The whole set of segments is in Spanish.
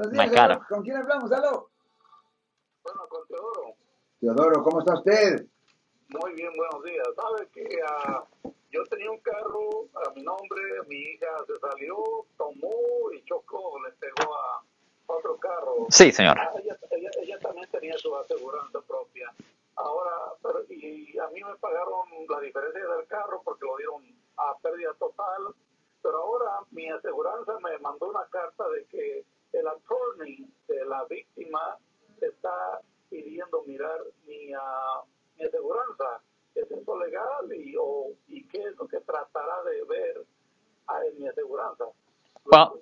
Buenos días. ¿con quién hablamos? ¿Aló? Bueno, con Teodoro. Teodoro, ¿cómo está usted? Muy bien, buenos días. Sabe que ah, yo tenía un carro a mi nombre, mi hija se salió, tomó y chocó, le pegó a otro carro. Sí, señor. Ah, Ella, ella, ella también tenía su aseguranza propia. Ahora, pero, y a mí me pagaron la diferencia del carro porque lo dieron a pérdida total. Pero ahora mi aseguranza me mandó una carta de que el attorney de la víctima está pidiendo mirar mi, ah, mi aseguranza. ¿Es eso legal y, o, y qué es lo que tratará de ver en mi aseguranza? Well.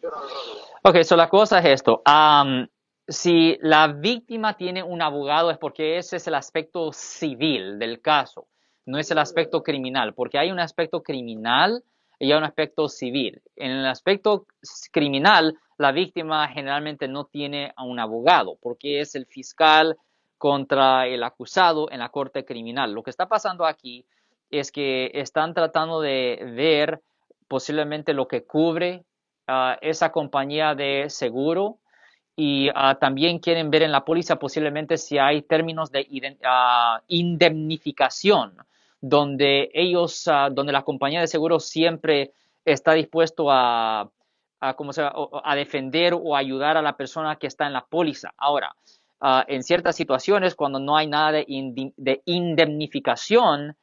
Ok, so la cosa es esto. am, si la víctima tiene un abogado es porque ese es el aspecto civil del caso, no es el aspecto criminal, porque hay un aspecto criminal y hay un aspecto civil. En el aspecto criminal, la víctima generalmente no tiene a un abogado, porque es el fiscal contra el acusado en la corte criminal. Lo que está pasando aquí es que están tratando de ver posiblemente lo que cubre ah, esa compañía de seguro y ah, también quieren ver en la póliza posiblemente si hay términos de ah, indemnificación donde ellos, ah, donde la compañía de seguro siempre está dispuesto a, a, a defender o ayudar a la persona que está en la póliza. Ahora, ah, en ciertas situaciones, cuando no hay nada de, indi- de indemnificación,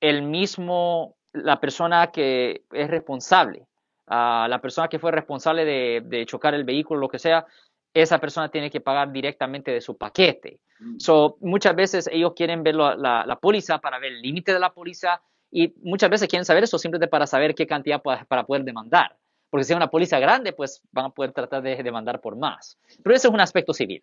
el mismo, la persona que es responsable, ah, la persona que fue responsable de chocar el vehículo, lo que sea, esa persona tiene que pagar directamente de su paquete. So, muchas veces ellos quieren ver la, la, la póliza para ver el límite de la póliza y muchas veces quieren saber eso simplemente para saber qué cantidad pa- para poder demandar. Porque si es una póliza grande, pues van a poder tratar de demandar por más. Pero eso es un aspecto civil.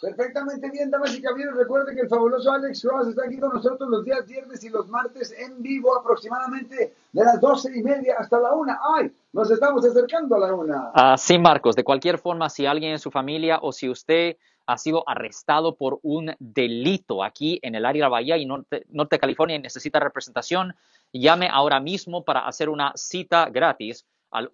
Perfectamente bien, damas y caballeros. Recuerde que el fabuloso Alex Cross está aquí con nosotros los días viernes y los martes en vivo, aproximadamente de las doce y media hasta la una. ¡Ay! Nos estamos acercando a la una. Ah, sí, Marcos, de cualquier forma, si alguien en su familia o si usted ha sido arrestado por un delito aquí en el área de la Bahía y norte, norte de California y necesita representación, llame ahora mismo para hacer una cita gratis al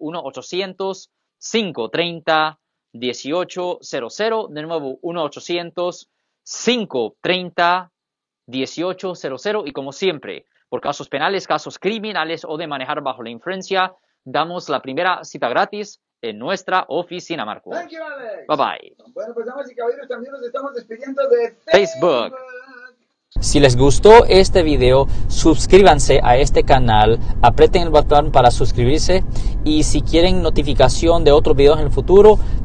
1-800-530-1800. De nuevo, 1-800-530-1800. Y como siempre, por casos penales, casos criminales o de manejar bajo la influencia, damos la primera cita gratis en nuestra oficina, Marcos. Thank you, Alex. Bye bye. Bueno, pues damas y caballeros, también nos estamos despidiendo de Facebook. Si les gustó este video, suscríbanse a este canal, aprieten el botón para suscribirse y si quieren notificación de otros videos en el futuro,